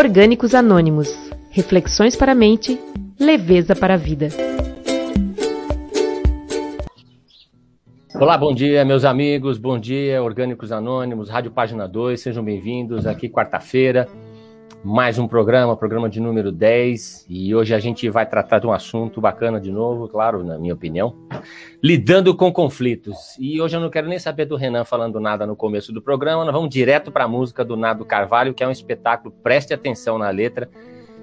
Orgânicos Anônimos. Reflexões para a mente, leveza para a vida. Olá, bom dia, meus amigos, bom dia, Orgânicos Anônimos, Rádio Página 2, sejam bem-vindos aqui quarta-feira, mais um programa, programa de número 10, e hoje a gente vai tratar de um assunto bacana de novo, claro, na minha opinião, lidando com conflitos. E hoje eu não quero nem saber do Renan falando nada no começo do programa, nós vamos direto para a música do Nado Carvalho, que é um espetáculo, preste atenção na letra,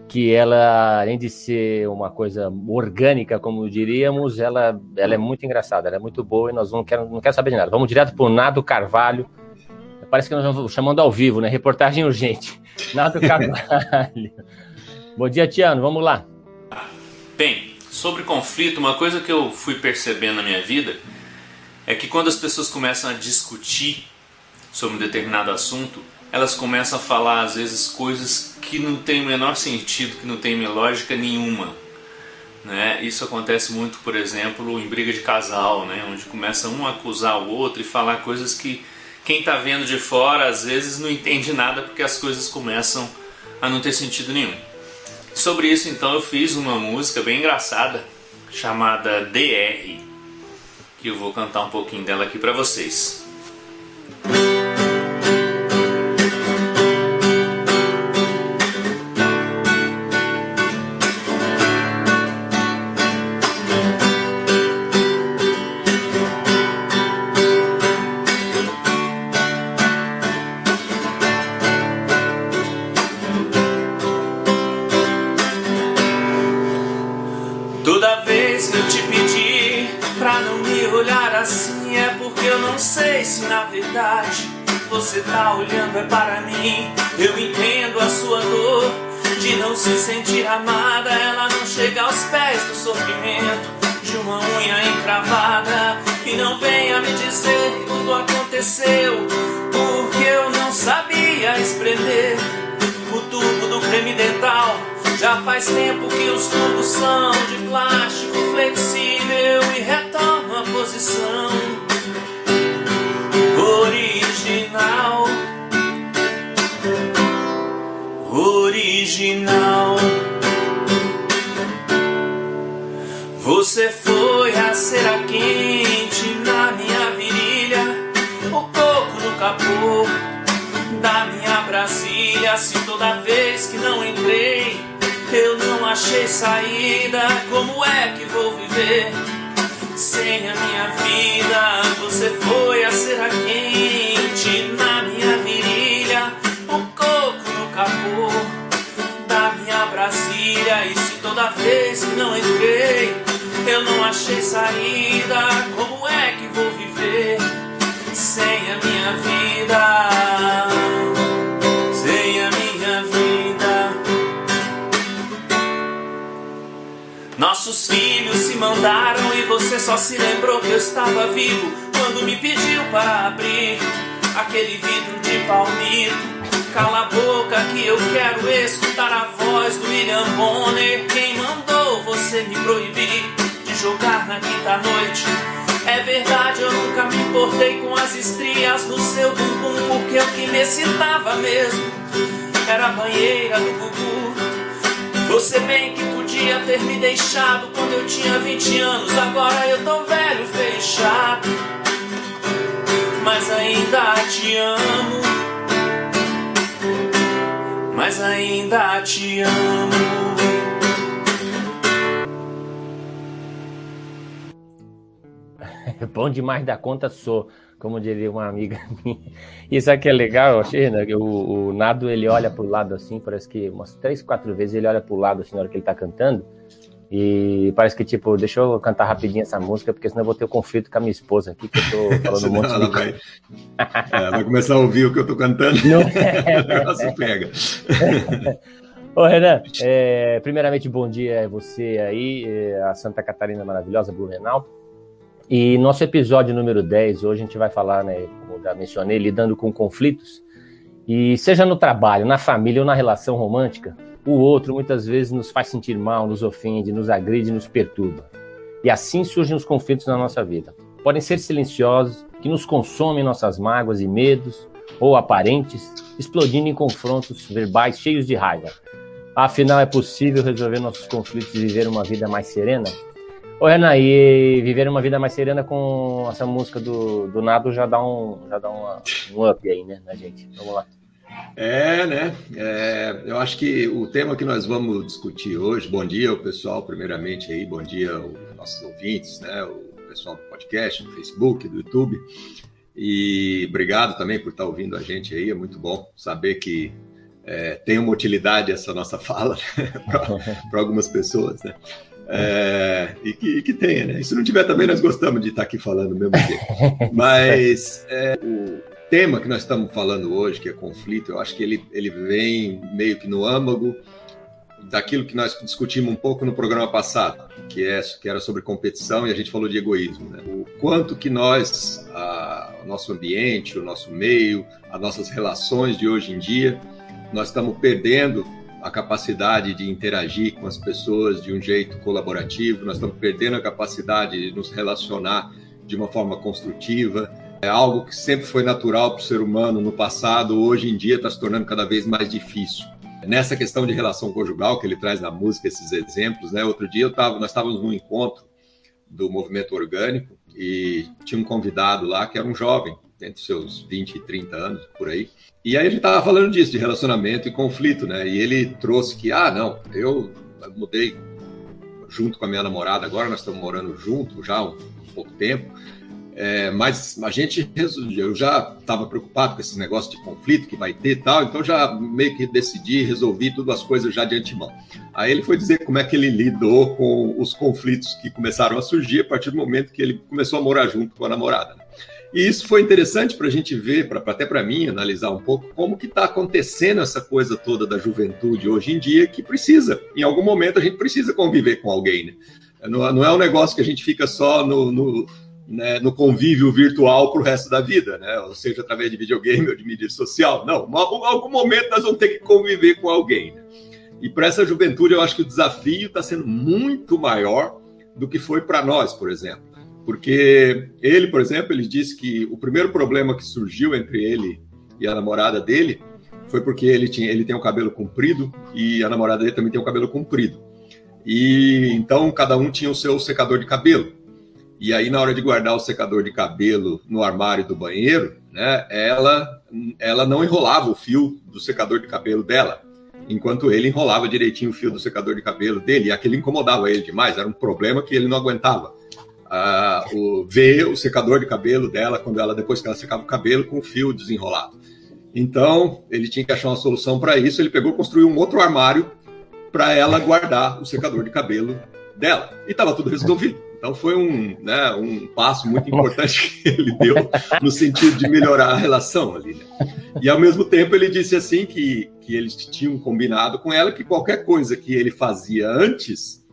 que ela, além de ser uma coisa orgânica, como diríamos, ela, ela é muito engraçada, ela é muito boa e nós não quero, não quero saber de nada. Vamos direto para o Nado Carvalho. Parece que nós estamos chamando ao vivo, né? Reportagem urgente. Nado Carvalho. Bom dia, Tiano, vamos lá. Bem, sobre conflito, uma coisa que eu fui percebendo na minha vida é que quando as pessoas começam a discutir sobre um determinado assunto, elas começam a falar às vezes coisas que não tem o menor sentido, que não tem lógica nenhuma. Né? Isso acontece muito, por exemplo, em briga de casal, né? onde começa um a acusar o outro e falar coisas que quem está vendo de fora às vezes não entende nada porque as coisas começam a não ter sentido nenhum. Sobre isso, então, eu fiz uma música bem engraçada chamada DR, que eu vou cantar um pouquinho dela aqui para vocês. Tempo que os tubos são de plástico achei saída, como é que vou viver? sem a minha vida. Você foi a cera quente na minha virilha, o coco no capô da minha Brasília. E se toda vez que não entrei, eu não achei saída, como é que vou viver sem a minha vida? Nossos filhos se mandaram você só se lembrou que eu estava vivo quando me pediu para abrir aquele vidro de palmito. Cala a boca que eu quero escutar a voz do William Bonner. Quem mandou você me proibir de jogar na quinta noite? É verdade, eu nunca me importei com as estrias no seu bumbum, porque o que me excitava mesmo era a banheira do Gugu. Você bem que podia ter me deixado quando eu tinha 20 anos. Agora eu tô velho, fechado. Mas ainda te amo. Mas ainda te amo. Bom demais da conta sou como diria uma amiga minha. Isso aqui é legal, eu achei, né? O, o Nado, ele olha pro lado assim, parece que umas três, quatro vezes ele olha pro lado assim na hora que ele tá cantando. E parece que, tipo, deixa eu cantar rapidinho essa música, porque senão eu vou ter um conflito com a minha esposa aqui, que eu tô falando um monte de... vai, é, vai começar a ouvir o que eu tô cantando. Não é, o negócio pega. Ô, Renan, é, primeiramente, bom dia a você aí, é, a Santa Catarina maravilhosa, Blumenau. E nosso episódio número 10, hoje a gente vai falar, né, como já mencionei, lidando com conflitos. E seja no trabalho, na família ou na relação romântica, o outro muitas vezes nos faz sentir mal, nos ofende, nos agride, nos perturba. E assim surgem os conflitos na nossa vida. Podem ser silenciosos, que nos consomem nossas mágoas e medos, ou aparentes, explodindo em confrontos verbais cheios de raiva. Afinal, é possível resolver nossos conflitos e viver uma vida mais serena? Ô, Renan, e viver uma vida mais serena com essa música do, do Nado já dá um, já dá uma, um up aí, né, na gente? Vamos lá. É, né? É, eu acho que o tema que nós vamos discutir hoje, bom dia pessoal, primeiramente aí, bom dia aos nossos ouvintes, né? O pessoal do podcast, do Facebook, do YouTube. E obrigado também por estar ouvindo a gente aí, é muito bom saber que é, tem uma utilidade essa nossa fala né? para algumas pessoas, né? É, e, que, e, que, tenha, né? E se não tiver também, nós gostamos de estar aqui falando mesmo jeito. Mas é, o tema que nós estamos falando hoje, que é conflito, eu acho que ele, ele vem meio que no âmago daquilo que nós discutimos um pouco no programa passado, que, é, que era sobre competição e a gente falou de egoísmo. Né? O quanto que nós, a, o nosso ambiente, o nosso meio, as nossas relações de hoje em dia, nós estamos perdendo a capacidade de interagir com as pessoas de um jeito colaborativo, nós estamos perdendo a capacidade de nos relacionar de uma forma construtiva. É algo que sempre foi natural para o ser humano no passado, hoje em dia está se tornando cada vez mais difícil. Nessa questão de relação conjugal que ele traz na música, esses exemplos, né? Outro dia eu tava, nós estávamos num encontro do movimento orgânico e tinha um convidado lá que era um jovem, entre seus 20 e 30 anos, por aí. E aí a gente estava falando disso, de relacionamento e conflito, né? E ele trouxe que, ah, não, eu mudei junto com a minha namorada, agora nós estamos morando junto já há um, pouco tempo. É, mas a gente, eu já estava preocupado com esses negócios de conflito que vai ter e tal, então já meio que decidi, resolvi todas as coisas já de antemão. Aí ele foi dizer como é que ele lidou com os conflitos que começaram a surgir a partir do momento que ele começou a morar junto com a namorada. E isso foi interessante para a gente ver, pra, até para mim, analisar um pouco como que está acontecendo essa coisa toda da juventude hoje em dia, que precisa, em algum momento a gente precisa conviver com alguém, né? Não, não é um negócio que a gente fica só no, no né, no convívio virtual para o resto da vida, né? ou seja, através de videogame ou de mídia social. Não, em algum momento nós vamos ter que conviver com alguém. Né? E para essa juventude, eu acho que o desafio está sendo muito maior do que foi para nós, por exemplo. Porque ele, por exemplo, ele disse que o primeiro problema que surgiu entre ele e a namorada dele foi porque ele, tinha, ele tem o cabelo comprido e a namorada dele também tem o cabelo comprido. E então cada um tinha o seu secador de cabelo. E aí, na hora de guardar o secador de cabelo no armário do banheiro, né, ela, ela não enrolava o fio do secador de cabelo dela, enquanto ele enrolava direitinho o fio do secador de cabelo dele, e aquilo incomodava ele demais, era um problema que ele não aguentava. O, ver o secador de cabelo dela, quando ela depois que ela secava o cabelo, com o fio desenrolado. Então, ele tinha que achar uma solução para isso, ele pegou construiu um outro armário para ela guardar o secador de cabelo dela. E estava tudo resolvido. Então foi um, né, um passo muito importante que ele deu no sentido de melhorar a relação ali. Né? E ao mesmo tempo ele disse assim que, que eles tinham combinado com ela que qualquer coisa que ele fazia antes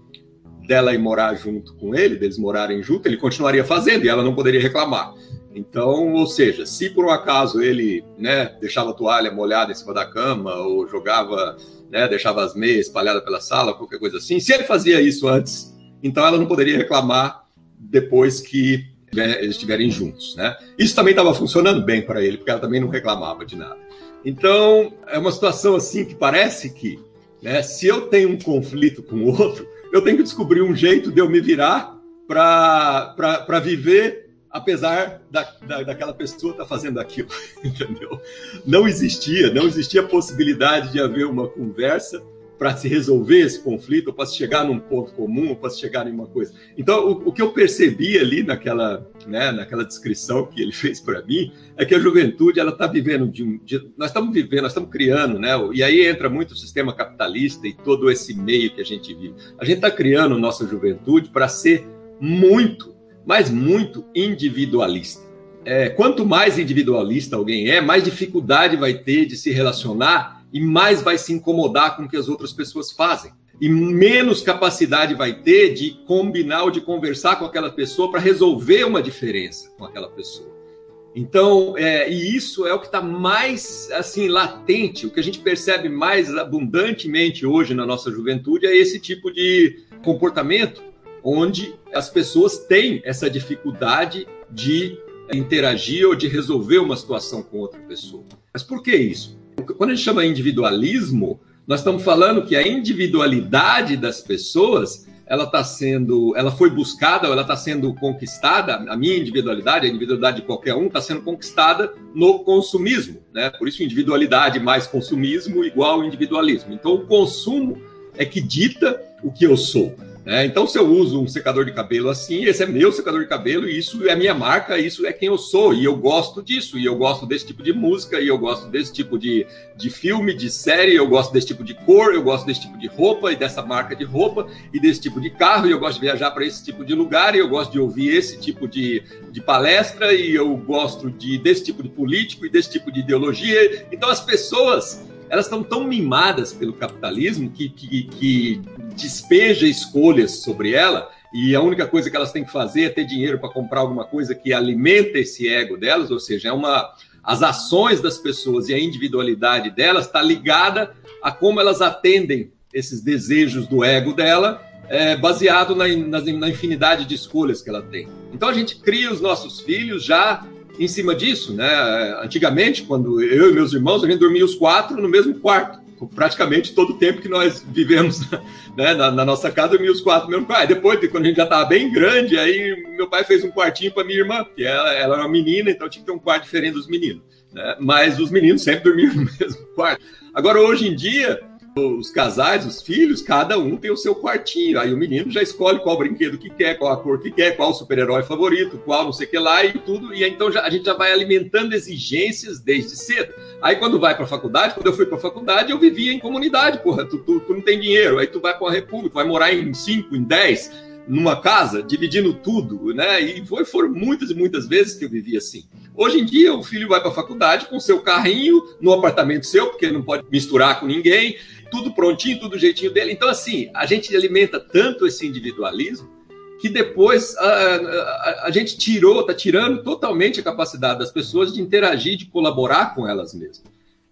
dela ir morar junto com ele, deles morarem junto, ele continuaria fazendo e ela não poderia reclamar. Então, ou seja, se por um acaso ele né, deixava a toalha molhada em cima da cama ou jogava, né, deixava as meias espalhadas pela sala, qualquer coisa assim, se ele fazia isso antes então ela não poderia reclamar depois que eles estiverem juntos, né? Isso também estava funcionando bem para ele, porque ela também não reclamava de nada. Então, é uma situação assim que parece que, né, se eu tenho um conflito com o outro, eu tenho que descobrir um jeito de eu me virar para viver apesar da, da, daquela pessoa estar tá fazendo aquilo, entendeu? Não existia, não existia possibilidade de haver uma conversa para se resolver esse conflito, para se chegar num ponto comum, para se chegar em uma coisa. Então, o, o, que eu percebi ali naquela, né, naquela descrição que ele fez para mim é que a juventude ela está vivendo de de, nós estamos vivendo, nós estamos criando, né? E aí entra muito o sistema capitalista e todo esse meio que a gente vive. A gente está criando nossa juventude para ser muito, mas muito individualista. É, quanto mais individualista alguém é, mais dificuldade vai ter de se relacionar e mais vai se incomodar com o que as outras pessoas fazem. E menos capacidade vai ter de combinar ou de conversar com aquela pessoa para resolver uma diferença com aquela pessoa. Então, é, e isso é o que está mais assim latente, o que a gente percebe mais abundantemente hoje na nossa juventude é esse tipo de comportamento, onde as pessoas têm essa dificuldade de interagir ou de resolver uma situação com outra pessoa. Mas por que isso? Quando a gente chama individualismo, nós estamos falando que a individualidade das pessoas ela está sendo, ela foi buscada, ou ela está sendo conquistada, a minha individualidade, a individualidade de qualquer um, está sendo conquistada no consumismo, né? Por isso, individualidade mais consumismo igual individualismo. Então, o consumo é que dita o que eu sou. É, então, se eu uso um secador de cabelo assim, esse é meu secador de cabelo, e isso é minha marca, isso é quem eu sou, e eu gosto disso, e eu gosto desse tipo de música, e eu gosto desse tipo de, de filme, de série, eu gosto desse tipo de cor, eu gosto desse tipo de roupa, e dessa marca de roupa, e desse tipo de carro, e eu gosto de viajar para esse tipo de lugar, e eu gosto de ouvir esse tipo de, de palestra, e eu gosto de, desse tipo de político, e desse tipo de ideologia. Então, as pessoas elas estão tão mimadas pelo capitalismo que, que, que despeja escolhas sobre ela e a única coisa que elas têm que fazer é ter dinheiro para comprar alguma coisa que alimenta esse ego delas, ou seja, é uma as ações das pessoas e a individualidade delas está ligada a como elas atendem esses desejos do ego dela, é, baseado na, na, na infinidade de escolhas que ela tem. Então a gente cria os nossos filhos já em cima disso, né? Antigamente, quando eu e meus irmãos, a gente dormia os quatro no mesmo quarto. Praticamente todo o tempo que nós vivemos né, na, na, nossa casa, dormia os quatro no mesmo quarto. Depois, quando a gente já estava bem grande, aí meu pai fez um quartinho para minha irmã, porque ela, ela era uma menina, então tinha que ter um quarto diferente dos meninos. Né? Mas os meninos sempre dormiam no mesmo quarto. Agora, hoje em dia, os casais, os filhos, cada um tem o seu quartinho. Aí o menino já escolhe qual brinquedo que quer, qual a cor que quer, qual super-herói favorito, qual não sei o que lá e tudo. E então já, a gente já vai alimentando exigências desde cedo. Aí quando vai para a faculdade, quando eu fui para a faculdade, eu vivia em comunidade, porra. Tu, tu, tu, não tem dinheiro, aí tu vai para a república, vai morar em cinco, em dez, numa casa, dividindo tudo, né? E foi, foram muitas e muitas vezes que eu vivi assim. Hoje em dia, o filho vai para a faculdade com seu carrinho, no apartamento seu, porque não pode misturar com ninguém tudo prontinho, tudo jeitinho dele. Então, assim, a gente alimenta tanto esse individualismo que depois a, a, a gente tirou, está tirando totalmente a capacidade das pessoas de interagir, de colaborar com elas mesmas.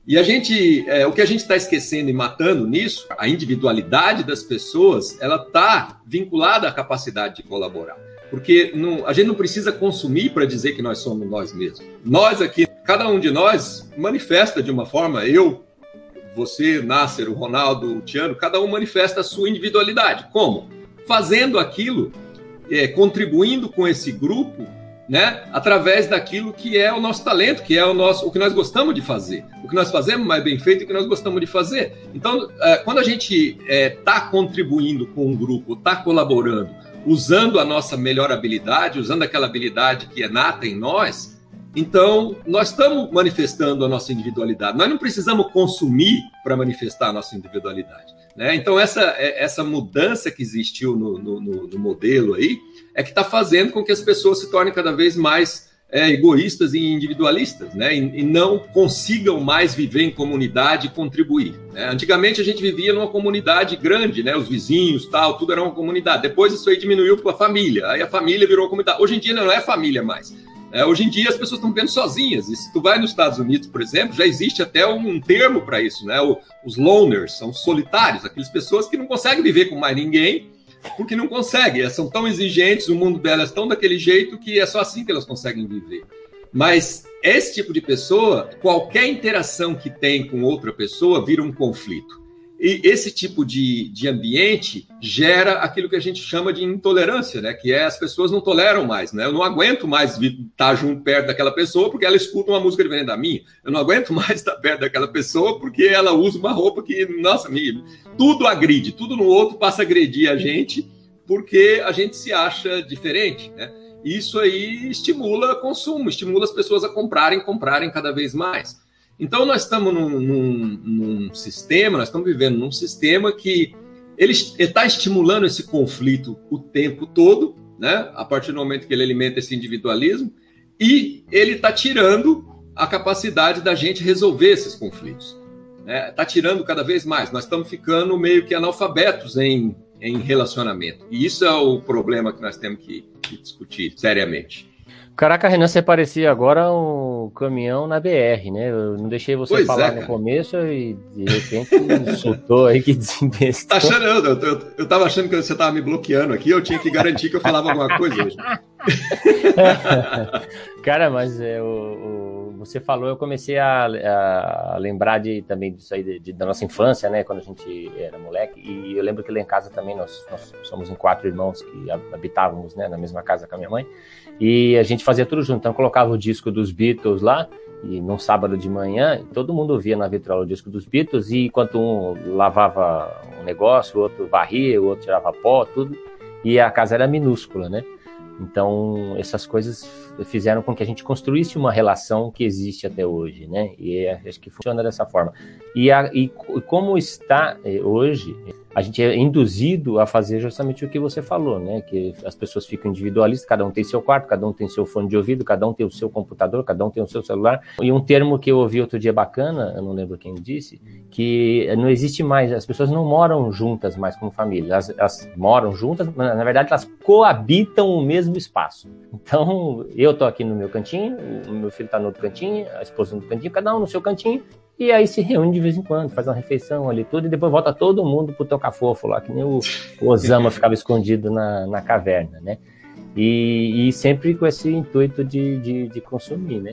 E a gente, é, o que a gente está esquecendo e matando nisso, a individualidade das pessoas, ela está vinculada à capacidade de colaborar. Porque não, a gente não precisa consumir para dizer que nós somos nós mesmos. Nós aqui, cada um de nós manifesta de uma forma, eu você, Nasser, o Ronaldo, o Tiano, cada um manifesta a sua individualidade. Como? Fazendo aquilo, é, contribuindo com esse grupo, né, através daquilo que é o nosso talento, que é o nosso, o que nós gostamos de fazer, o que nós fazemos mais bem feito e o que nós gostamos de fazer. Então, é, quando a gente está é, tá contribuindo com um grupo, está colaborando, usando a nossa melhor habilidade, usando aquela habilidade que é nata em nós, então, nós estamos manifestando a nossa individualidade. Nós não precisamos consumir para manifestar a nossa individualidade. Né? Então, essa, é, essa mudança que existiu no, no, no modelo aí é que está fazendo com que as pessoas se tornem cada vez mais é, egoístas e individualistas, né? E, e, não consigam mais viver em comunidade e contribuir. Né? Antigamente a gente vivia numa comunidade grande, né? Os vizinhos, tal, tudo era uma comunidade. Depois isso aí diminuiu para a família. Aí a família virou comunidade. Hoje em dia não é família mais. É, hoje em dia as pessoas estão vivendo sozinhas. E se tu vai nos Estados Unidos, por exemplo, já existe até um termo para isso, né? O, os loners são solitários, aquelas pessoas que não conseguem viver com mais ninguém porque não conseguem. Elas são tão exigentes, o mundo delas é tão daquele jeito que é só assim que elas conseguem viver. Mas esse tipo de pessoa, qualquer interação que tem com outra pessoa vira um conflito. E esse tipo de, de ambiente gera aquilo que a gente chama de intolerância, né? Que é as pessoas não toleram mais, né? Eu não aguento mais estar junto perto daquela pessoa porque ela escuta uma música diferente da minha. Eu não aguento mais estar perto daquela pessoa porque ela usa uma roupa que, nossa, me, tudo agride, tudo no outro passa a agredir a gente porque a gente se acha diferente, né? Isso aí estimula consumo, estimula as pessoas a comprarem, comprarem cada vez mais. Então, nós estamos num, num, num sistema, nós estamos vivendo num sistema que ele está estimulando esse conflito o tempo todo, né? a partir do momento que ele alimenta esse individualismo, e ele está tirando a capacidade da gente resolver esses conflitos. Está né? Tá tirando cada vez mais. Nós estamos ficando meio que analfabetos em, em relacionamento. E isso é o problema que nós temos que, que discutir seriamente. Caraca, Renan, você parecia agora um caminhão na BR, né? Eu não deixei você pois falar é, no começo e de repente soltou aí que desinvestiu. Tá achando, eu, eu, eu, eu tava achando que você tava me bloqueando aqui, eu tinha que garantir que eu falava alguma coisa hoje. Cara, mas é, o, o, você falou, eu comecei a, a, lembrar de, também disso aí, de, de, da nossa infância, né? Quando a gente era moleque. E eu lembro que lá em casa também nós, nós somos em quatro irmãos que habitávamos né, na mesma casa com a minha mãe. E a gente fazia tudo junto. Então colocava o disco dos Beatles lá, e num sábado de manhã, todo mundo via na vitrola o disco dos Beatles, e enquanto um lavava um negócio, o outro varria, o outro tirava pó, tudo. E a casa era minúscula, né? Então, essas coisas fizeram com que a gente construísse uma relação que existe até hoje, né? E é, acho que funciona dessa forma. E, a, e como está eh, hoje, a gente é induzido a fazer justamente o que você falou, né? Que as pessoas ficam individualistas, cada um tem seu quarto, cada um tem seu fone de ouvido, cada um tem o seu computador, cada um tem o seu celular. E um termo que eu ouvi outro dia bacana, eu não lembro quem disse, que não existe mais, as pessoas não moram juntas mais como família, elas, elas moram juntas, mas na verdade elas coabitam o mesmo espaço. Então, eu tô aqui no meu cantinho, o meu filho tá no outro cantinho, a esposa no cantinho, cada um no seu cantinho, e aí se reúne de vez em quando, faz uma refeição ali tudo, e depois volta todo mundo pro tocar fofo lá, que nem o, o Osama ficava escondido na, na caverna, né? E, e, sempre com esse intuito de, de, de, consumir, né?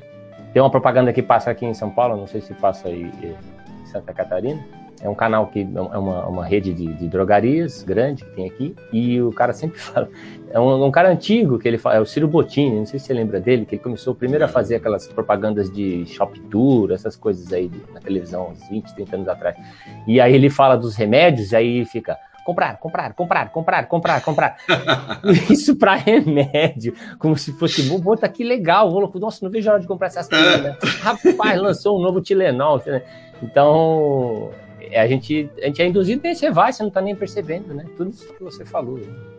Tem uma propaganda que passa aqui em São Paulo, não sei se passa aí em Santa Catarina, é um canal que é uma, uma rede de, de, drogarias grande que tem aqui. E o cara sempre fala. É um, um, cara antigo que ele fala, é o Ciro Bottini, não sei se você lembra dele, que ele começou primeiro a fazer aquelas propagandas de shop tour, essas coisas aí de, na televisão, uns 20, 30 anos atrás. E aí ele fala dos remédios, e aí fica comprar, comprar, comprar, comprar, comprar, comprar. Isso para remédio, como se fosse, pô, tá que legal, vou, nossa, não vejo a hora de comprar essas coisas, né? Rapaz, lançou um novo Tilenol. Né? Então, a gente, a gente é induzido e você vai, você não está nem percebendo, né? Tudo isso que você falou. Né?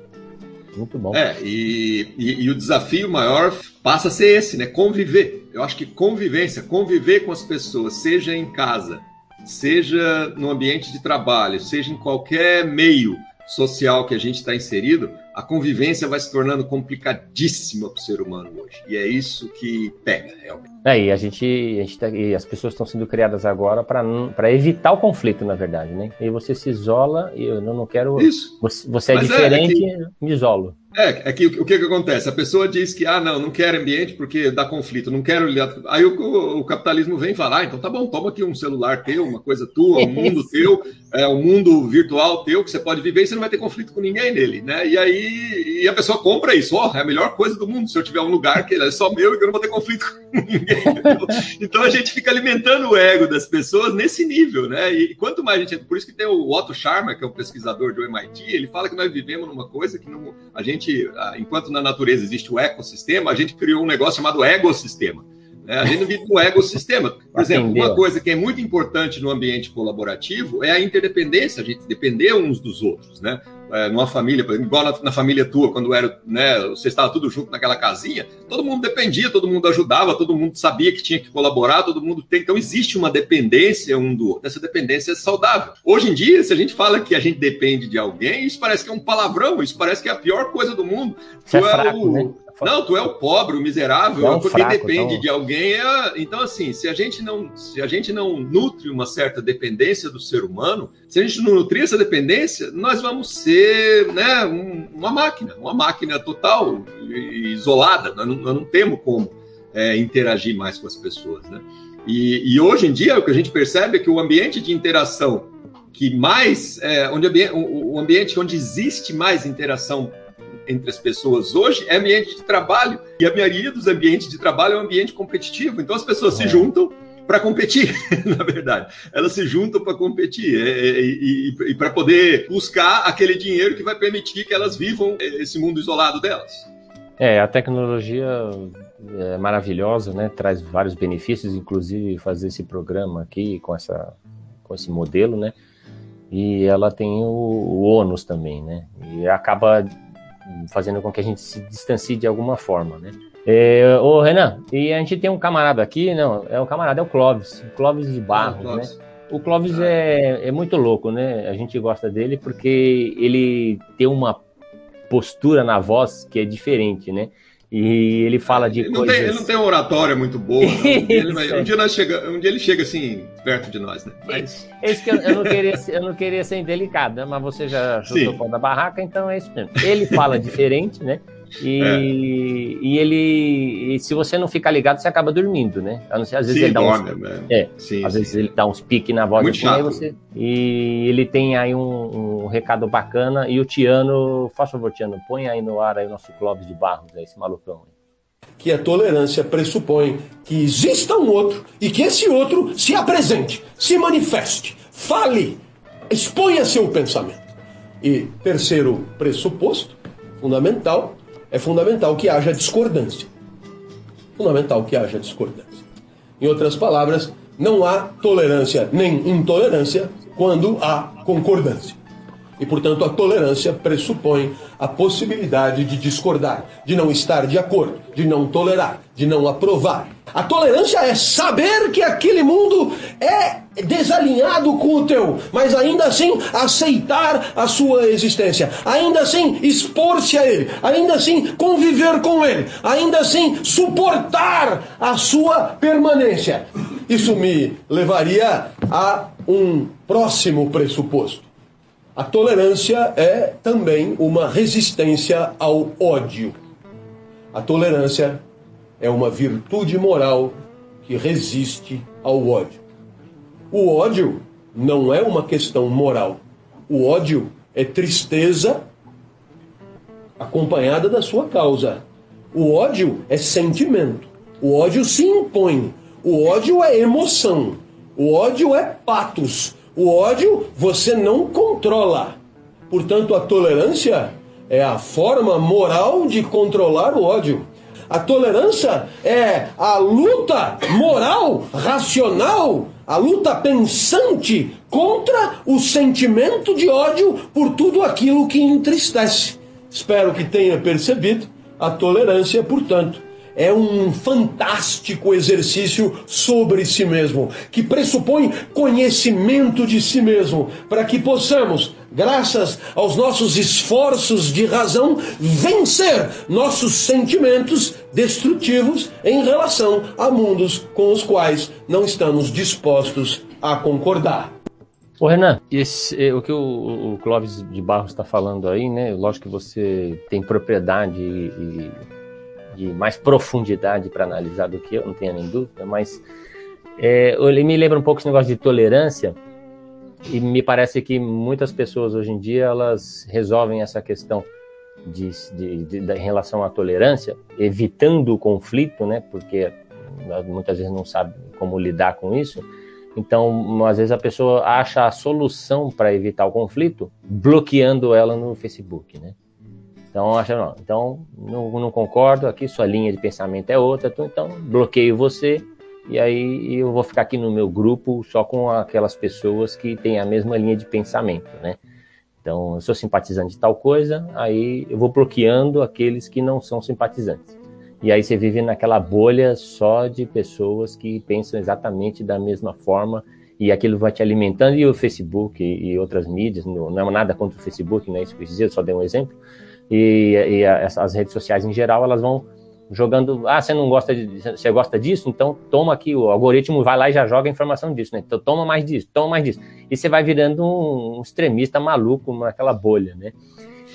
Muito bom. É, e, e, e, o desafio maior passa a ser esse, né? Conviver. Eu acho que convivência, conviver com as pessoas, seja em casa, seja no ambiente de trabalho, seja em qualquer meio social que a gente está inserido, a convivência vai se tornando complicadíssima para o ser humano hoje. E é isso que pega, realmente. É, e a gente, a gente tá, e as pessoas estão sendo criadas agora para evitar o conflito, na verdade, né? E você se isola e eu não quero. Isso. Você, você é Mas diferente, é, é que... me isolo. É, é que o, que, que acontece? A pessoa diz que, ah, não, não quero ambiente porque dá conflito, não quero. Aí o, o, capitalismo vem falar, ah, então tá bom, toma aqui um celular teu, uma coisa tua, um mundo teu, é, um mundo virtual teu que você pode viver e você não vai ter conflito com ninguém nele, né? E aí e a pessoa compra isso, ó, oh, é a melhor coisa do mundo se eu tiver um lugar que é só meu e que eu não vou ter conflito com ninguém. então a gente fica alimentando o ego das pessoas nesse nível, né? E quanto mais a gente. Por isso que tem o Otto Scharmer, que é um pesquisador do MIT, ele fala que nós vivemos numa coisa que não, a gente gente, enquanto na natureza existe o ecossistema, a gente criou um negócio chamado ecossistema. Né? A gente não vive no ecossistema. Por exemplo, uma coisa que é muito importante no ambiente colaborativo é a interdependência, a gente depender uns dos outros, né? É, numa família, igual na, na, família tua, quando era, né, você estava tudo junto naquela casinha, todo mundo dependia, todo mundo ajudava, todo mundo sabia que tinha que colaborar, todo mundo tem. Então existe uma dependência um do outro. Essa dependência é saudável. Hoje em dia, se a gente fala que a gente depende de alguém, isso parece que é um palavrão, isso parece que é a pior coisa do mundo. Você é, fraco, o, né? Não, tu é o pobre, o miserável, é um porque fraco, depende então... de alguém. É... Então, assim, se a gente não, se a gente não nutre uma certa dependência do ser humano, se a gente não nutrir essa dependência, nós vamos ser, né, um, uma máquina, uma máquina total isolada. Nós não, nós não temos como é, interagir mais com as pessoas, né? E, e, hoje em dia o que a gente percebe é que o ambiente de interação que mais, é, onde o, o ambiente onde existe mais interação entre as pessoas hoje é ambiente de trabalho. E a maioria dos ambientes de trabalho é um ambiente competitivo. Então as pessoas é. se juntam para competir, na verdade. Elas se juntam para competir é, é, e, e, e para poder buscar aquele dinheiro que vai permitir que elas vivam esse mundo isolado delas. É, a tecnologia é maravilhosa, né? Traz vários benefícios, inclusive fazer esse programa aqui com essa com esse modelo, né? E ela tem o, o ônus também, né? E acaba fazendo com que a gente se distancie de alguma forma, né? É, ô Renan, e a gente tem um camarada aqui, não, é o camarada, é o Clóvis, o Clóvis de Barros, ah, né? O Clóvis é, é muito louco, né? A gente gosta dele porque ele tem uma postura na voz que é diferente, né? E ele fala de ele coisas... Tem, ele não tem uma oratória muito boa. Um dia, vai, um, dia nós chega, um dia ele chega assim, perto de nós, né? Mas... Esse que eu, eu, não queria, eu não queria ser indelicado, né? mas você já chutou o pão da barraca, então é isso mesmo. Ele fala diferente, né? E, é. e ele, e se você não ficar ligado, você acaba dormindo, né? Não às vezes Sim, ele dá dorme, uns, é, sim, às sim. vezes ele dá uns piques na voz Muito assim, você, e ele tem aí um, um, recado bacana. E o Tiano, faz favor, Tiano, põe aí no ar aí o nosso Clóvis de Barros, esse malucão aí que a tolerância pressupõe que exista um outro e que esse outro se apresente, se manifeste, fale, exponha seu pensamento. E terceiro pressuposto, fundamental, é fundamental que haja discordância. Fundamental que haja discordância. Em outras palavras, não há tolerância nem intolerância quando há concordância. E, portanto, a tolerância pressupõe a possibilidade de discordar, de não estar de acordo, de não tolerar, de não aprovar. A tolerância é saber que aquele mundo é desalinhado com o teu, mas ainda assim aceitar a sua existência, ainda assim expor-se a ele, ainda assim conviver com ele, ainda assim suportar a sua permanência. Isso me levaria a um próximo pressuposto. A tolerância é também uma resistência ao ódio. A tolerância é uma virtude moral que resiste ao ódio. O ódio não é uma questão moral. O ódio é tristeza acompanhada da sua causa. O ódio é sentimento. O ódio se impõe. O ódio é emoção. O ódio é patos. O ódio você não controla. Portanto, a tolerância é a forma moral de controlar o ódio. A tolerância é a luta moral, racional, a luta pensante contra o sentimento de ódio por tudo aquilo que entristece. Espero que tenha percebido a tolerância, portanto, é um fantástico exercício sobre si mesmo, que pressupõe conhecimento de si mesmo, para que possamos, graças aos nossos esforços de razão, vencer nossos sentimentos destrutivos em relação a mundos com os quais não estamos dispostos a concordar. Ô Renan, esse, é, o que o, o Clóvis de Barros está falando aí, né? Lógico que você tem propriedade e, de mais profundidade para analisar do que eu, não tenho nem dúvida, mas é, ele me lembra um pouco esse negócio de tolerância e me parece que muitas pessoas hoje em dia elas resolvem essa questão de, de, de, de, em relação à tolerância, evitando o conflito, né? Porque muitas vezes não sabe como lidar com isso. Então, às vezes a pessoa acha a solução para evitar o conflito bloqueando ela no Facebook, né? Então, acha, não, então não, não, concordo, aqui sua linha de pensamento é outra, então bloqueio você e aí eu vou ficar aqui no meu grupo só com aquelas pessoas que têm a mesma linha de pensamento, né? Então, eu sou simpatizante de tal coisa, aí eu vou bloqueando aqueles que não são simpatizantes. E aí você vive naquela bolha só de pessoas que pensam exatamente da mesma forma e aquilo vai te alimentando. E o Facebook e, outras mídias, não, é nada contra o Facebook, não é isso que eu dizer, só dei um exemplo. E, e as redes sociais em geral, elas vão jogando, ah, você não gosta de, você gosta disso, então toma aqui, o algoritmo vai lá e já joga a informação disso, né? Então toma mais disso, toma mais disso. E você vai virando um, extremista maluco naquela bolha, né?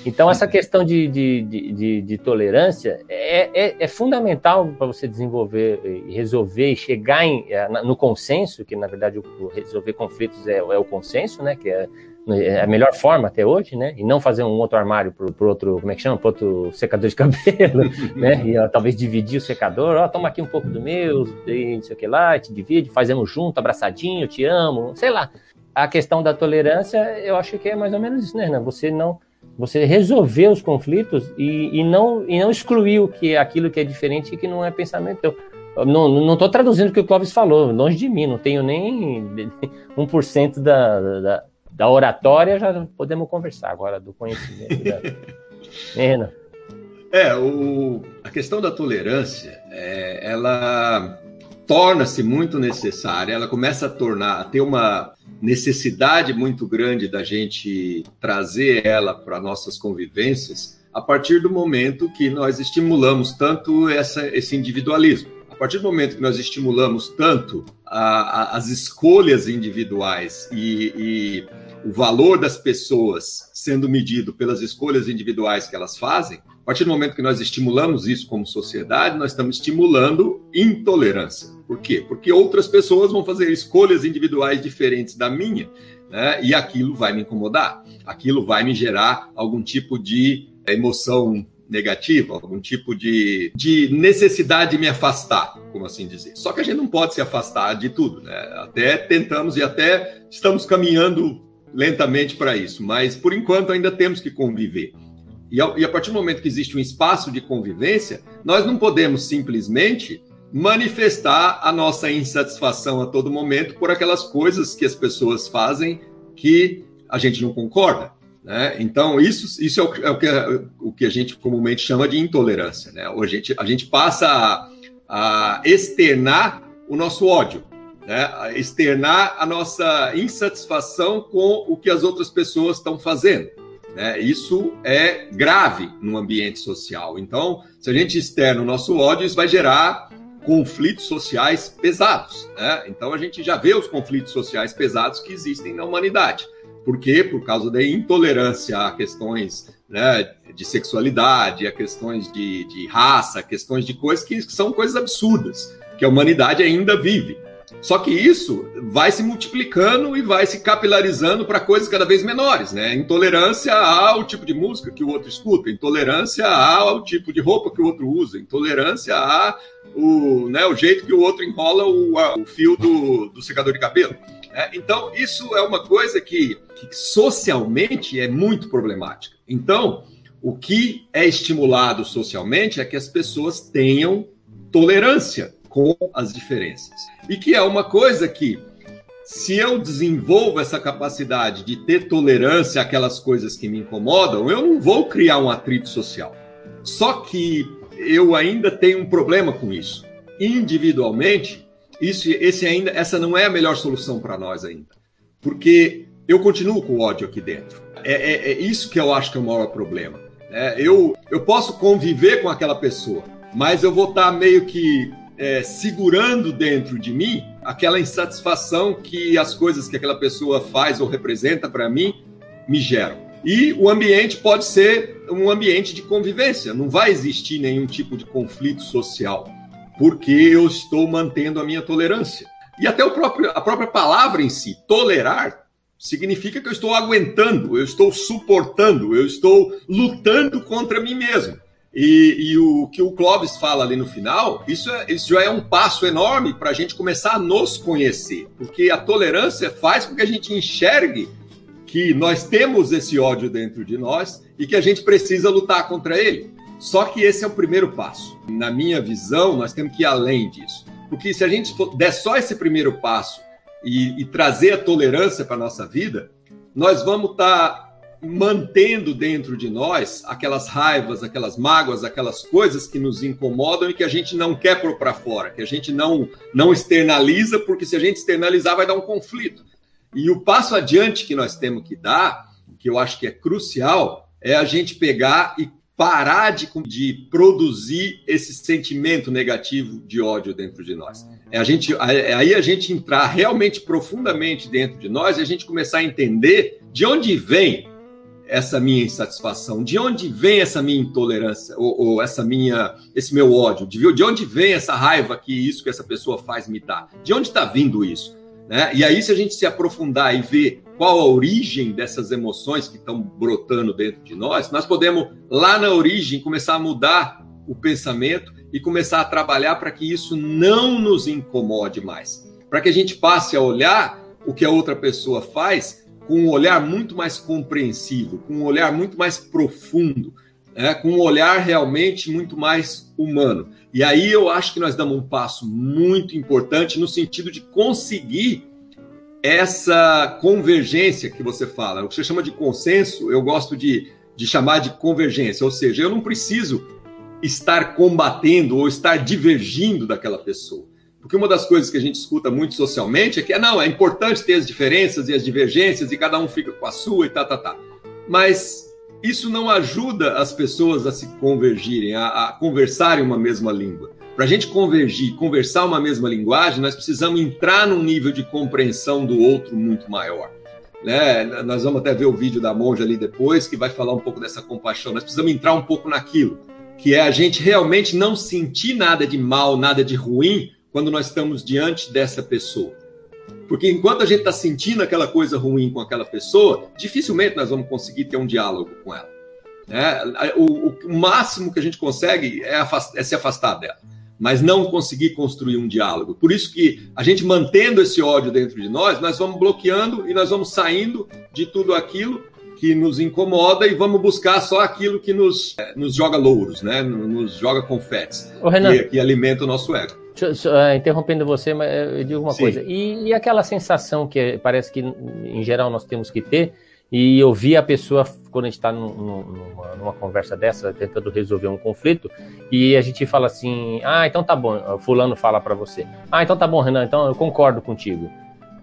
Então essa questão de, de, de, de tolerância é, é, é fundamental para você desenvolver e resolver e chegar em, é, no consenso, que na verdade resolver conflitos é, é o consenso, né? Que é é a melhor forma até hoje, né? E não fazer um outro armário para outro, como é que chama? Para outro secador de cabelo, né? E ó, talvez dividir o secador, ó, toma aqui um pouco do meu, e não sei o que lá, te divide, fazemos junto, abraçadinho, te amo, sei lá. A questão da tolerância, eu acho que é mais ou menos isso, né? Você não, você resolver os conflitos e, e não e não excluir o que é aquilo que é diferente e que não é pensamento teu. não, não estou traduzindo o que o Clóvis falou, longe de mim, não tenho nem 1% da, da, da oratória já podemos conversar agora do conhecimento. Da... É, o, a questão da tolerância, é, ela torna-se muito necessária, ela começa a tornar, a ter uma necessidade muito grande da gente trazer ela para nossas convivências a partir do momento que nós estimulamos tanto essa, esse individualismo. A partir do momento que nós estimulamos tanto a, a, as escolhas individuais e, e o valor das pessoas sendo medido pelas escolhas individuais que elas fazem, a partir do momento que nós estimulamos isso como sociedade, nós estamos estimulando intolerância. Por quê? Porque outras pessoas vão fazer escolhas individuais diferentes da minha, né? e aquilo vai me incomodar, aquilo vai me gerar algum tipo de emoção negativa, algum tipo de, de necessidade de me afastar, como assim dizer. Só que a gente não pode se afastar de tudo, né? Até tentamos e até estamos caminhando lentamente para isso, mas por enquanto ainda temos que conviver. E a, partir do momento que existe um espaço de convivência, nós não podemos simplesmente manifestar a nossa insatisfação a todo momento por aquelas coisas que as pessoas fazem que a gente não concorda. Né? Então, isso, isso é, o, é o, que, o que a gente comumente chama de intolerância. Né? A, gente, a gente passa a, a externar o nosso ódio, né? externar a nossa insatisfação com o que as outras pessoas estão fazendo. Né? Isso é grave no ambiente social. Então, se a gente externa o nosso ódio, isso vai gerar conflitos sociais pesados. Né? Então, a gente já vê os conflitos sociais pesados que existem na humanidade. Por quê? Por causa da intolerância a questões né, de sexualidade, a questões de, de raça, questões de coisas que são coisas absurdas, que a humanidade ainda vive. Só que isso vai se multiplicando e vai se capilarizando para coisas cada vez menores, né? Intolerância ao tipo de música que o outro escuta, intolerância ao tipo de roupa que o outro usa, intolerância a o, né, o jeito que o outro enrola o, o fio do, do secador de cabelo. É, então, isso é uma coisa que, que socialmente é muito problemática. Então, o que é estimulado socialmente é que as pessoas tenham tolerância com as diferenças. E que é uma coisa que, se eu desenvolvo essa capacidade de ter tolerância àquelas coisas que me incomodam, eu não vou criar um atrito social. Só que eu ainda tenho um problema com isso. Individualmente, isso, esse ainda, essa não é a melhor solução para nós ainda. Porque eu continuo com ódio aqui dentro. É, é, é, isso que eu acho que é o maior problema. É, eu, eu posso conviver com aquela pessoa, mas eu vou estar tá meio que é, segurando dentro de mim aquela insatisfação que as coisas que aquela pessoa faz ou representa para mim me geram. E o ambiente pode ser um ambiente de convivência, não vai existir nenhum tipo de conflito social porque eu estou mantendo a minha tolerância. E até próprio, a própria palavra em si, tolerar, significa que eu estou aguentando, eu estou suportando, eu estou lutando contra mim mesmo. E, e o que o Clóvis fala ali no final, isso, é, isso já é um passo enorme para a gente começar a nos conhecer, porque a tolerância faz com que a gente enxergue que nós temos esse ódio dentro de nós e que a gente precisa lutar contra ele. Só que esse é o primeiro passo. Na minha visão, nós temos que ir além disso. Porque se a gente der só esse primeiro passo e, e trazer a tolerância para a nossa vida, nós vamos estar tá mantendo dentro de nós aquelas raivas, aquelas mágoas, aquelas coisas que nos incomodam e que a gente não quer pôr para fora, que a gente não, não externaliza, porque se a gente externalizar vai dar um conflito. E o passo adiante que nós temos que dar, que eu acho que é crucial, é a gente pegar e parar de, de produzir esse sentimento negativo de ódio dentro de nós. É a gente, é aí a gente entrar realmente profundamente dentro de nós e a gente começar a entender de onde vem essa minha insatisfação, de onde vem essa minha intolerância ou, ou essa minha, esse meu ódio, de, de onde vem essa raiva que isso que essa pessoa faz me dá, de onde está vindo isso? Né? E aí, se a gente se aprofundar e ver qual a origem dessas emoções que estão brotando dentro de nós, nós podemos, lá na origem, começar a mudar o pensamento e começar a trabalhar para que isso não nos incomode mais. Para que a gente passe a olhar o que a outra pessoa faz com um olhar muito mais compreensivo, com um olhar muito mais profundo, né? com um olhar realmente muito mais humano. E aí eu acho que nós damos um passo muito importante no sentido de conseguir essa convergência que você fala. O que você chama de consenso, eu gosto de, de chamar de convergência. Ou seja, eu não preciso estar combatendo ou estar divergindo daquela pessoa. Porque uma das coisas que a gente escuta muito socialmente é que não, é importante ter as diferenças e as divergências e cada um fica com a sua e tá, tá, tá. Mas isso não ajuda as pessoas a se convergirem, a, a conversarem uma mesma língua. Para a gente convergir, conversar uma mesma linguagem, nós precisamos entrar num nível de compreensão do outro muito maior. Né? Nós vamos até ver o vídeo da monja ali depois, que vai falar um pouco dessa compaixão. Nós precisamos entrar um pouco naquilo, que é a gente realmente não sentir nada de mal, nada de ruim, quando nós estamos diante dessa pessoa. Porque enquanto a gente está sentindo aquela coisa ruim com aquela pessoa, dificilmente nós vamos conseguir ter um diálogo com ela. Né? O, o, máximo que a gente consegue é, é se afastar dela, mas não conseguir construir um diálogo. Por isso que a gente mantendo esse ódio dentro de nós, nós vamos bloqueando e nós vamos saindo de tudo aquilo que nos incomoda e vamos buscar só aquilo que nos, é, nos joga louros, né? nos joga confetes, que, que alimenta o nosso ego. Uh, interrompendo você, mas eu digo uma Sim. coisa. E, e, aquela sensação que parece que, em geral, nós temos que ter, e eu vi a pessoa, quando a gente está numa, numa, conversa dessa, tentando resolver um conflito, e a gente fala assim: ah, então tá bom, Fulano fala para você. Ah, então tá bom, Renan, então eu concordo contigo.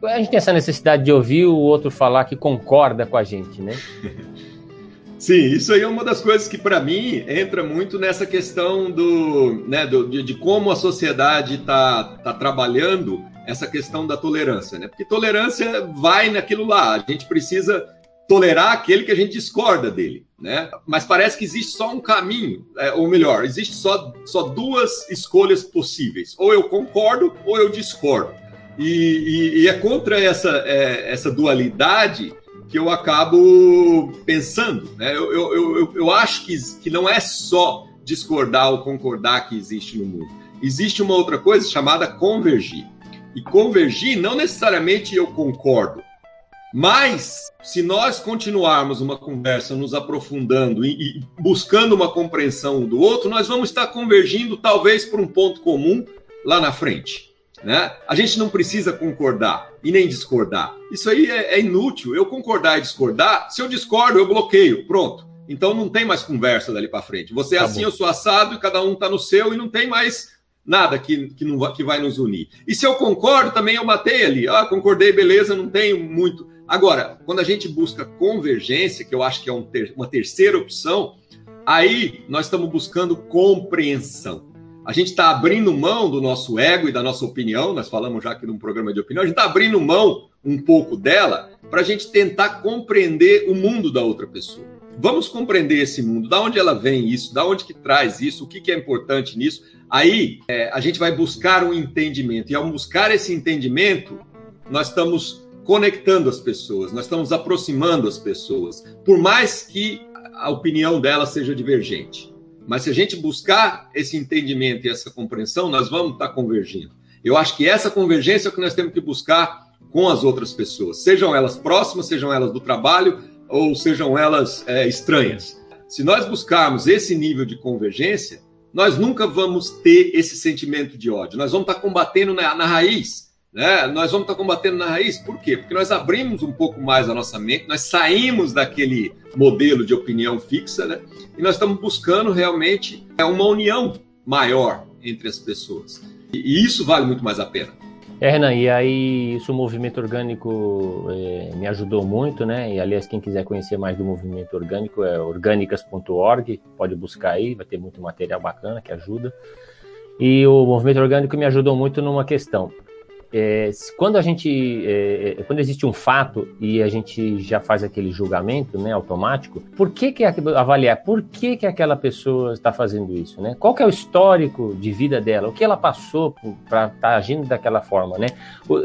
A gente tem essa necessidade de ouvir o outro falar que concorda com a gente, né? Sim, isso aí é uma das coisas que, para mim, entra muito nessa questão do, né, do, de, de como a sociedade está tá trabalhando essa questão da tolerância, né? Porque tolerância vai naquilo lá, a gente precisa tolerar aquele que a gente discorda dele, né? Mas parece que existe só um caminho, é, ou melhor, existe só, só duas escolhas possíveis: ou eu concordo ou eu discordo. E, e, e é contra essa, é, essa dualidade que eu acabo pensando. Né? Eu, eu, eu, eu acho que, que não é só discordar ou concordar que existe no mundo. Existe uma outra coisa chamada convergir. E convergir não necessariamente eu concordo, mas se nós continuarmos uma conversa nos aprofundando e, e buscando uma compreensão do outro, nós vamos estar convergindo talvez por um ponto comum lá na frente. Né? A gente não precisa concordar e nem discordar. Isso aí é, é inútil. Eu concordar e discordar, se eu discordo, eu bloqueio. Pronto. Então não tem mais conversa dali para frente. Você é tá assim, bom. eu sou assado, e cada um está no seu e não tem mais nada que, que, não, que vai nos unir. E se eu concordo, também eu matei ali. Ah, concordei, beleza, não tenho muito. Agora, quando a gente busca convergência, que eu acho que é um ter, uma terceira opção, aí nós estamos buscando compreensão a gente está abrindo mão do nosso ego e da nossa opinião, nós falamos já aqui num programa de opinião, a gente está abrindo mão um pouco dela para a gente tentar compreender o mundo da outra pessoa. Vamos compreender esse mundo, da onde ela vem isso, da onde que traz isso, o que, que é importante nisso. Aí é, a gente vai buscar um entendimento, e ao buscar esse entendimento, nós estamos conectando as pessoas, nós estamos aproximando as pessoas, por mais que a opinião dela seja divergente. Mas se a gente buscar esse entendimento e essa compreensão, nós vamos estar convergindo. Eu acho que essa convergência é o que nós temos que buscar com as outras pessoas, sejam elas próximas, sejam elas do trabalho ou sejam elas é, estranhas. Se nós buscarmos esse nível de convergência, nós nunca vamos ter esse sentimento de ódio. Nós vamos estar combatendo na, na raiz né? Nós vamos estar combatendo na raiz, por quê? Porque nós abrimos um pouco mais a nossa mente, nós saímos daquele modelo de opinião fixa, né? E nós estamos buscando realmente é, uma união maior entre as pessoas. E isso vale muito mais a pena. É, Renan, e aí isso o movimento orgânico é, me ajudou muito, né? E aliás, quem quiser conhecer mais do movimento orgânico é orgânicas.org, pode buscar aí, vai ter muito material bacana que ajuda. E o movimento orgânico me ajudou muito numa questão é, quando a gente é, é, quando existe um fato e a gente já faz aquele julgamento né automático por que que avaliar por que que aquela pessoa está fazendo isso né? Qual é o histórico de vida dela? O que ela passou para estar tá agindo daquela forma né?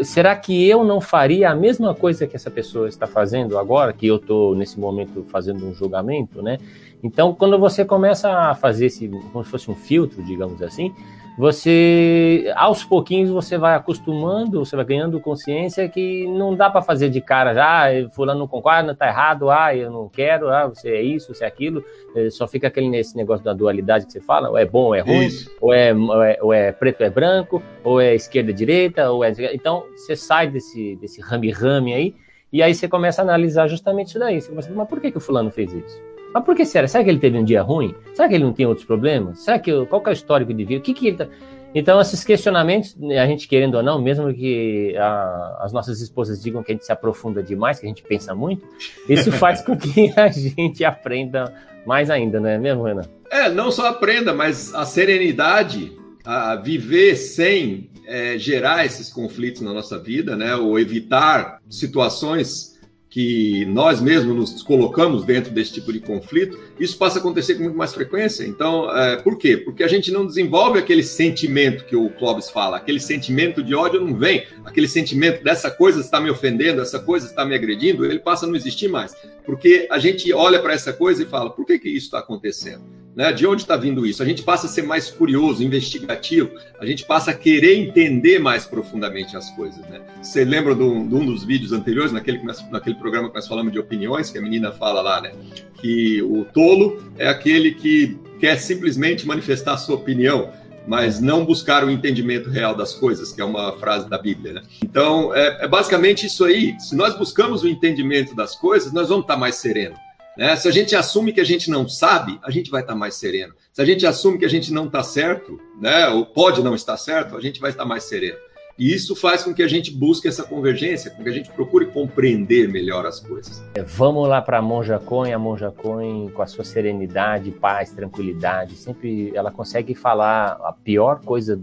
Será que eu não faria a mesma coisa que essa pessoa está fazendo agora que eu estou nesse momento fazendo um julgamento né? Então quando você começa a fazer esse como se fosse um filtro digamos assim você aos pouquinhos você vai acostumando, você vai ganhando consciência que não dá para fazer de cara já, ah, fulano não concorda, tá errado, ah, eu não quero, ah, você é isso, você é aquilo, eh, só fica aquele nesse negócio da dualidade que você fala, ou é bom ou é ruim, ou é, ou é, ou é preto ou é branco, ou é esquerda direita, ou é então você sai desse desse rame-rame aí e aí você começa a analisar justamente isso daí. Você começa, mas por que que o fulano fez isso? Mas por que será? Será que ele teve um dia ruim? Será que ele não tem outros problemas? Será que qual que é o histórico de vida? O que que ele tá... Então, esses questionamentos, a gente querendo ou não, mesmo que a, as nossas esposas digam que a gente se aprofunda demais, que a gente pensa muito, isso faz com que a gente aprenda mais ainda, não é mesmo, Renan? É, não só aprenda, mas a serenidade, a viver sem é, gerar esses conflitos na nossa vida, né? Ou evitar situações que nós mesmos nos colocamos dentro desse tipo de conflito, isso passa a acontecer com muito mais frequência. Então, é, por quê? Porque a gente não desenvolve aquele sentimento que o Clóvis fala, aquele sentimento de ódio não vem, aquele sentimento dessa coisa está me ofendendo, essa coisa está me agredindo, ele passa a não existir mais. Porque a gente olha para essa coisa e fala, por que, que isso está acontecendo? Né? De onde está vindo isso? A gente passa a ser mais curioso, investigativo, a gente passa a querer entender mais profundamente as coisas. Né? Você lembra de um, de um dos vídeos anteriores, naquele, naquele programa que nós falamos de opiniões, que a menina fala lá, né? Que o tolo é aquele que quer simplesmente manifestar sua opinião, mas não buscar o entendimento real das coisas, que é uma frase da Bíblia. Né? Então, é, é basicamente isso aí. Se nós buscamos o entendimento das coisas, nós vamos estar mais serenos. Né? Se a gente assume que a gente não sabe, a gente vai estar mais sereno. Se a gente assume que a gente não está certo, né, ou pode não estar certo, a gente vai estar mais sereno. E isso faz com que a gente busque essa convergência, com que a gente procure compreender melhor as coisas. É, vamos lá para a Monja Coin, a Monja Coin com a sua serenidade, paz, tranquilidade, sempre ela consegue falar a pior coisa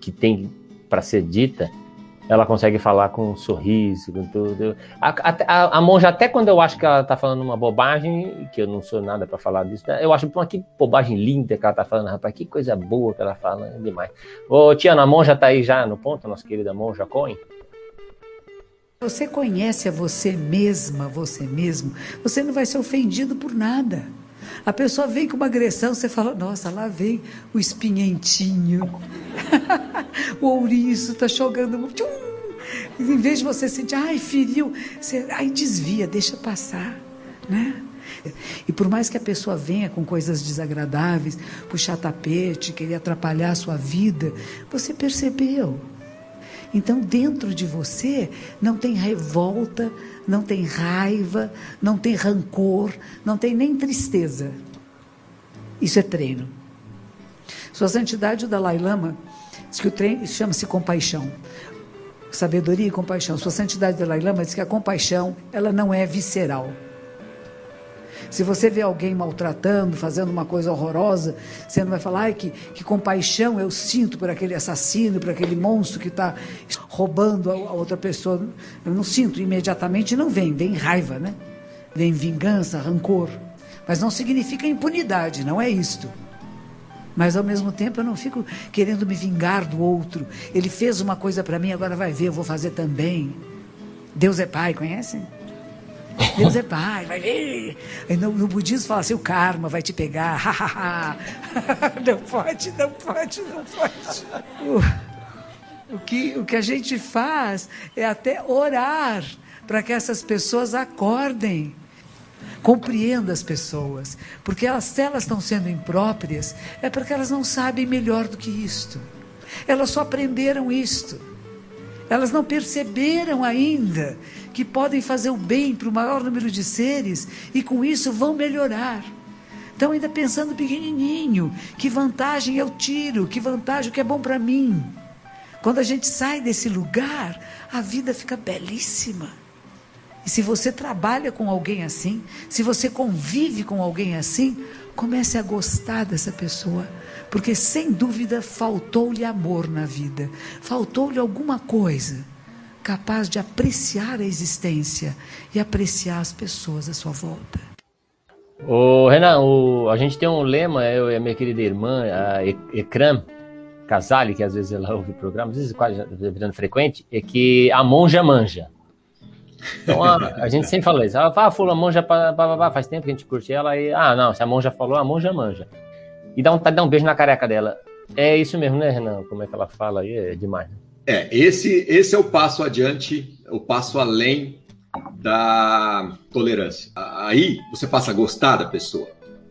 que tem para ser dita ela consegue falar com um sorriso, com tudo. A, a, a, monja, até quando eu acho que ela tá falando uma bobagem, que eu não sou nada para falar disso, né? eu acho, pô, que bobagem linda que ela tá falando, rapaz, que coisa boa que ela fala, é demais. Ô, Tiana, a monja tá aí já no ponto, nossa querida monja Cohen? Você conhece a você mesma, você mesmo, você não vai ser ofendido por nada. A pessoa vem com uma agressão, você fala, nossa, lá vem o espinhentinho. o ouriço está jogando. Tchum! Em vez de você sentir, ai, feriu, você, ai, desvia, deixa passar, né? E por mais que a pessoa venha com coisas desagradáveis, puxar tapete, querer atrapalhar a sua vida, você percebeu. Então, dentro de você não tem revolta, não tem raiva, não tem rancor, não tem nem tristeza. Isso é treino. Sua Santidade, o Dalai Lama, diz que o treino chama-se compaixão. Sabedoria e compaixão. Sua Santidade, o Dalai Lama, diz que a compaixão ela não é visceral. Se você vê alguém maltratando, fazendo uma coisa horrorosa, você não vai falar, ai, que, que compaixão eu sinto por aquele assassino, por aquele monstro que está roubando a, a, outra pessoa. Eu não sinto imediatamente, não vem, vem raiva, né? Vem vingança, rancor. Mas não significa impunidade, não é isto. Mas ao mesmo tempo eu não fico querendo me vingar do outro. Ele fez uma coisa para mim, agora vai ver, eu vou fazer também. Deus é Pai, conhecem? Deus é pai, vai ver. No, no budismo fala assim, o karma vai te pegar. não pode, não pode, não pode. O, o, que, o que a gente faz é até orar para que essas pessoas acordem. Compreenda as pessoas, porque elas, se elas estão sendo impróprias, é porque elas não sabem melhor do que isto. Elas só aprenderam isto. Elas não perceberam ainda que podem fazer o bem para o maior número de seres e com isso vão melhorar. Estão ainda pensando pequenininho, que vantagem eu tiro, que vantagem, o que é bom para mim. Quando a gente sai desse lugar, a vida fica belíssima. E se você trabalha com alguém assim, se você convive com alguém assim, comece a gostar dessa pessoa, porque sem dúvida faltou-lhe amor na vida, faltou-lhe alguma coisa capaz de apreciar a existência e apreciar as pessoas à sua volta. O Renan, o, a gente tem um lema, eu e a minha querida irmã, a Ekram Casale, que às vezes ela ouve programas, às vezes quase virando frequente, é que a monja manja. Então a, a gente sempre fala isso. Ela fala, ah, fula, monja, pá, pá, pá, faz tempo que a gente curte ela e, ah, não, se a monja falou, a monja manja. E dá um, dá um beijo na careca dela. É isso mesmo, né, Renan? Como é que ela fala aí? É demais. Né? É, esse, esse é o passo adiante, o passo além da tolerância. Aí você passa a gostar da pessoa,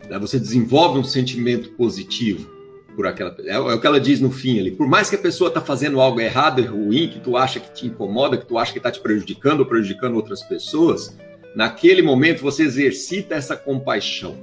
né? você desenvolve um sentimento positivo por aquela é, é o que ela diz no fim ali. Por mais que a pessoa está fazendo algo errado e ruim, que tu acha que te incomoda, que tu acha que está te prejudicando ou prejudicando outras pessoas, naquele momento você exercita essa compaixão.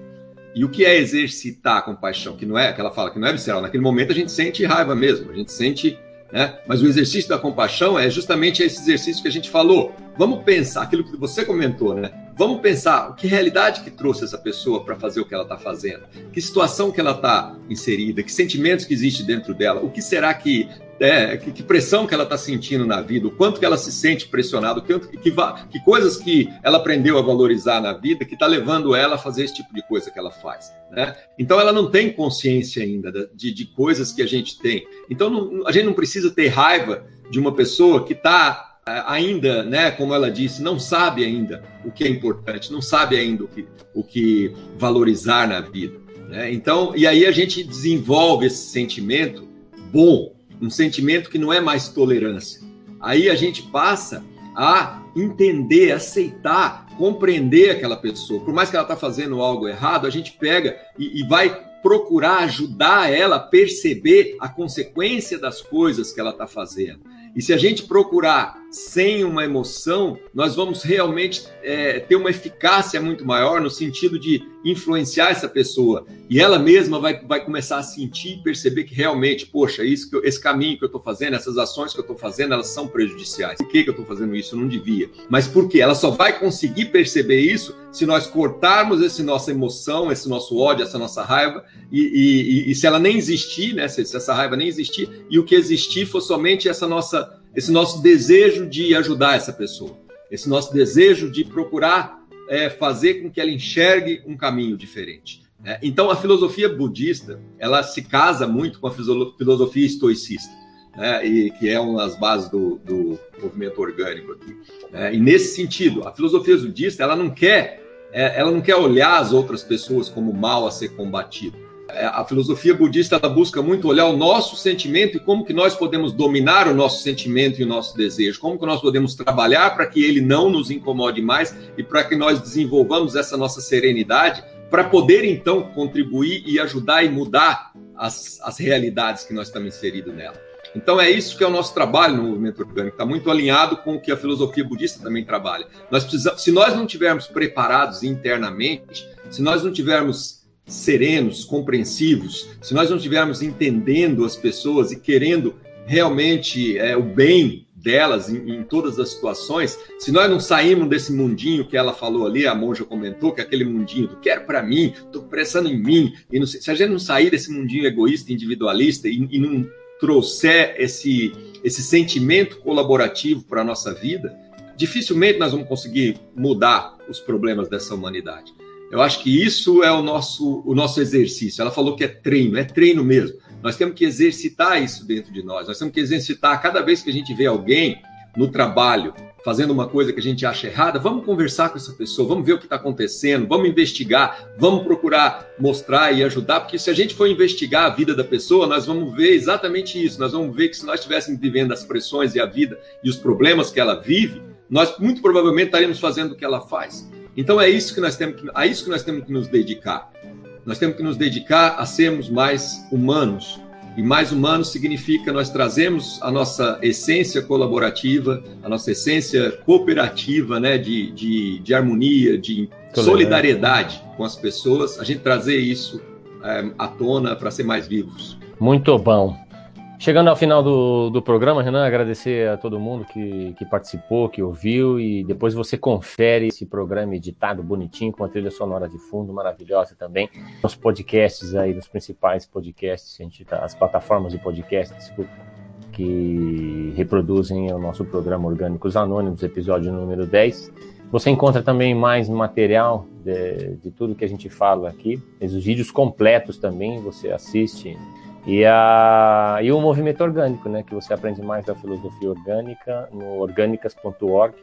E o que é exercitar a compaixão? Que não é, que ela fala que não é visceral. Naquele momento a gente sente raiva mesmo, a gente sente né? Mas o exercício da compaixão é justamente esse exercício que a gente falou. Vamos pensar aquilo que você comentou, né? Vamos pensar que realidade que trouxe essa pessoa para fazer o que ela está fazendo, que situação que ela está inserida, que sentimentos que existe dentro dela, o que será que é, que, que, pressão que ela está sentindo na vida, o quanto que ela se sente pressionada, que, que, que coisas que ela aprendeu a valorizar na vida que está levando ela a fazer esse tipo de coisa que ela faz. Né? Então ela não tem consciência ainda de, de coisas que a gente tem. Então não, a gente não precisa ter raiva de uma pessoa que está ainda, né, como ela disse, não sabe ainda o que é importante, não sabe ainda o que, o que valorizar na vida. Né? Então, e aí a gente desenvolve esse sentimento bom um sentimento que não é mais tolerância. Aí a gente passa a entender, aceitar, compreender aquela pessoa. Por mais que ela está fazendo algo errado, a gente pega e, e vai procurar ajudar ela a perceber a consequência das coisas que ela está fazendo. E se a gente procurar sem uma emoção, nós vamos realmente é, ter uma eficácia muito maior no sentido de influenciar essa pessoa. E ela mesma vai, vai começar a sentir e perceber que realmente, poxa, isso que eu, esse caminho que eu estou fazendo, essas ações que eu estou fazendo, elas são prejudiciais. Por que, que eu estou fazendo isso? Eu não devia. Mas por quê? Ela só vai conseguir perceber isso se nós cortarmos essa nossa emoção, esse nosso ódio, essa nossa raiva, e, e, e se ela nem existir, né? Se, se essa raiva nem existir, e o que existir for somente essa nossa esse nosso desejo de ajudar essa pessoa, esse nosso desejo de procurar é, fazer com que ela enxergue um caminho diferente. Né? Então, a filosofia budista ela se casa muito com a filosofia estoicista, né? e que é uma das bases do, do movimento orgânico aqui. Né? E nesse sentido, a filosofia budista ela não quer é, ela não quer olhar as outras pessoas como mal a ser combatido a filosofia budista ela busca muito olhar o nosso sentimento e como que nós podemos dominar o nosso sentimento e o nosso desejo, como que nós podemos trabalhar para que ele não nos incomode mais e para que nós desenvolvamos essa nossa serenidade para poder então contribuir e ajudar e mudar as, as realidades que nós estamos inseridos nela. Então é isso que é o nosso trabalho no movimento orgânico, está muito alinhado com o que a filosofia budista também trabalha. Nós precisamos, se nós não tivermos preparados internamente, se nós não tivermos serenos, compreensivos, se nós não estivermos entendendo as pessoas e querendo realmente é, o bem delas em, em, todas as situações, se nós não sairmos desse mundinho que ela falou ali, a monja comentou, que é aquele mundinho do quero para mim, estou pressando em mim, e não, se a gente não sair desse mundinho egoísta, individualista e, e não trouxer esse, esse sentimento colaborativo para a nossa vida, dificilmente nós vamos conseguir mudar os problemas dessa humanidade. Eu acho que isso é o nosso, o nosso exercício. Ela falou que é treino, é treino mesmo. Nós temos que exercitar isso dentro de nós. Nós temos que exercitar cada vez que a gente vê alguém no trabalho fazendo uma coisa que a gente acha errada, vamos conversar com essa pessoa, vamos ver o que está acontecendo, vamos investigar, vamos procurar mostrar e ajudar, porque se a gente for investigar a vida da pessoa, nós vamos ver exatamente isso. Nós vamos ver que se nós estivéssemos vivendo as pressões e a vida e os problemas que ela vive, nós muito provavelmente estaremos fazendo o que ela faz. Então é isso que nós temos que, a isso que nós temos que nos dedicar. Nós temos que nos dedicar a sermos mais humanos. E mais humanos significa nós trazemos a nossa essência colaborativa, a nossa essência cooperativa, né, de, de, de harmonia, de solidariedade com as pessoas, a gente trazer isso é, à tona para ser mais vivos. Muito bom. Chegando ao final do, do programa, Renan, agradecer a todo mundo que, que participou, que ouviu, e depois você confere esse programa editado bonitinho, com a trilha sonora de fundo maravilhosa também, nos podcasts aí, nos principais podcasts, a gente tá, as plataformas de podcast, desculpa, que reproduzem o nosso programa Orgânicos Anônimos, episódio número 10. Você encontra também mais material de, de tudo que a gente fala aqui, os vídeos completos também, você assiste e, a, e o movimento orgânico, né, que você aprende mais da filosofia orgânica no orgânicas.org,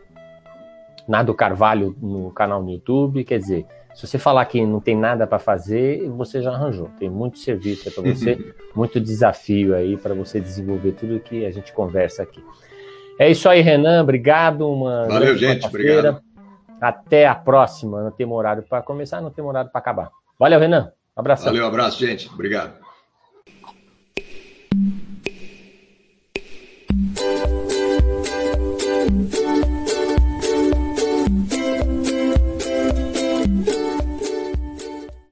Nado Carvalho no canal no YouTube, quer dizer, se você falar que não tem nada para fazer, você já arranjou. Tem muito serviço para você, muito desafio aí para você desenvolver tudo que a gente conversa aqui. É isso aí, Renan. Obrigado. Uma Valeu, gente. Obrigado. Até a próxima. Não tem horário para começar, não tem horário para acabar. Valeu, Renan. abraço. Valeu, abraço, gente. Obrigado. Mm-hmm.